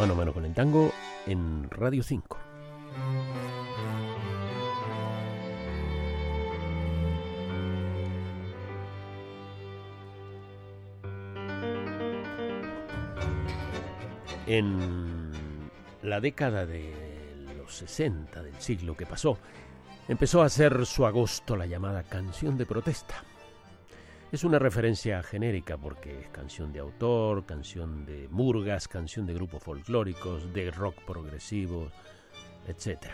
Mano a mano con el tango en Radio 5. En la década de los 60 del siglo que pasó, empezó a hacer su agosto la llamada canción de protesta. Es una referencia genérica porque es canción de autor, canción de murgas, canción de grupos folclóricos, de rock progresivo, etc.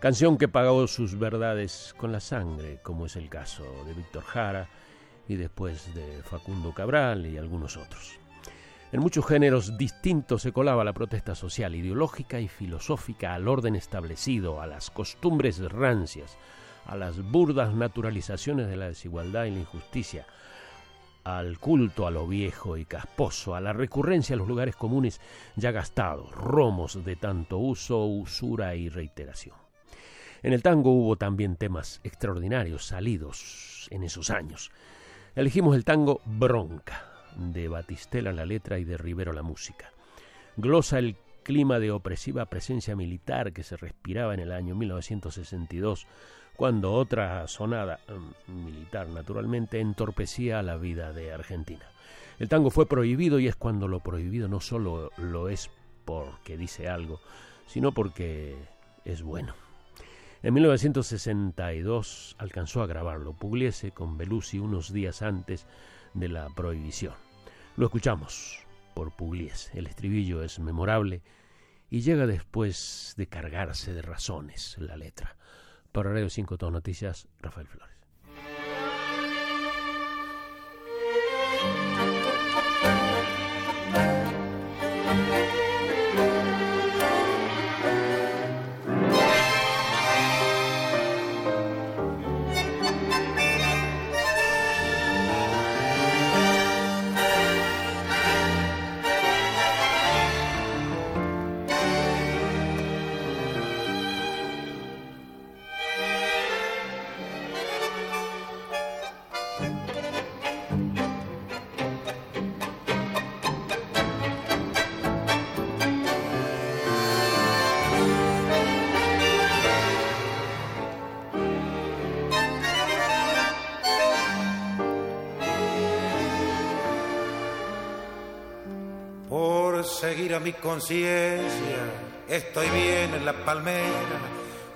Canción que pagó sus verdades con la sangre, como es el caso de Víctor Jara y después de Facundo Cabral y algunos otros. En muchos géneros distintos se colaba la protesta social, ideológica y filosófica al orden establecido, a las costumbres rancias, a las burdas naturalizaciones de la desigualdad y la injusticia, al culto a lo viejo y casposo, a la recurrencia a los lugares comunes ya gastados, romos de tanto uso, usura y reiteración. En el tango hubo también temas extraordinarios salidos en esos años. Elegimos el tango Bronca, de Batistela la letra y de Rivero la música. Glosa el clima de opresiva presencia militar que se respiraba en el año 1962 cuando otra sonada mm, militar naturalmente entorpecía la vida de Argentina. El tango fue prohibido y es cuando lo prohibido no solo lo es porque dice algo, sino porque es bueno. En 1962 alcanzó a grabarlo Pugliese con Belusi unos días antes de la prohibición. Lo escuchamos por Pugliese. El estribillo es memorable y llega después de cargarse de razones la letra. Para Radio 5 Todo Noticias, Rafael Flores. Seguir a mi conciencia. Estoy bien en la palmera,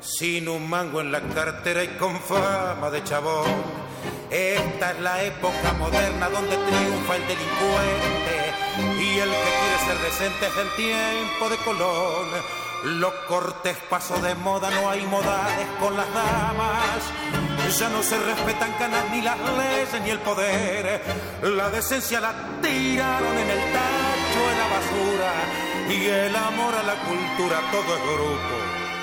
sin un mango en la cartera y con fama de chabón. Esta es la época moderna donde triunfa el delincuente y el que quiere ser decente es el tiempo de Colón. Los cortes pasó de moda, no hay modales con las damas. Ya no se respetan canas ni las leyes ni el poder. La decencia la tiraron en Y el amor a la cultura, todo es grupo,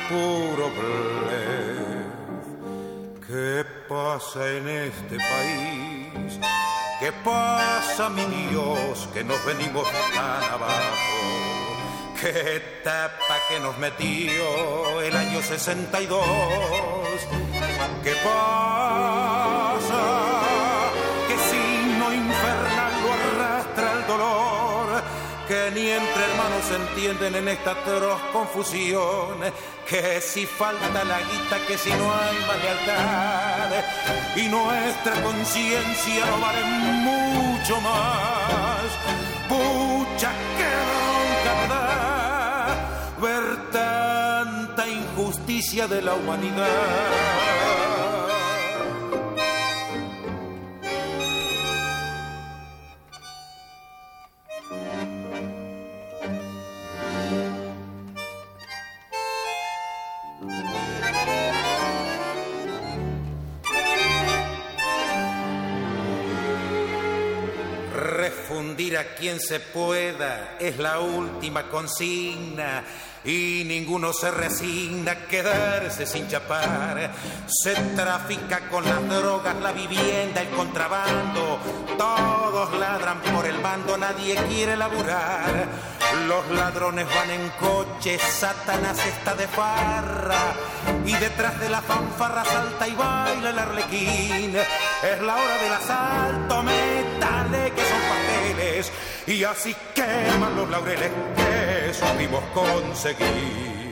puro blef. ¿Qué pasa en este país? ¿Qué pasa, mi Dios, que nos venimos tan abajo? qué tapa que nos metió el año 62. ¿Qué pasa? Que ni entre hermanos se entienden en esta atroz confusión. Que si falta la guita, que si no hay más. Y nuestra conciencia no vale mucho más. Pucha, que ver tanta injusticia de la humanidad. Refundir a quien se pueda es la última consigna y ninguno se resigna a quedarse sin chapar. Se trafica con las drogas, la vivienda, el contrabando. Todos ladran por el bando, nadie quiere laburar. Los ladrones van en coche, Satanás está de farra. Y detrás de la fanfarra salta y baila el arlequín. Es la hora del asalto, papeles y así queman los laureles que supimos conseguir.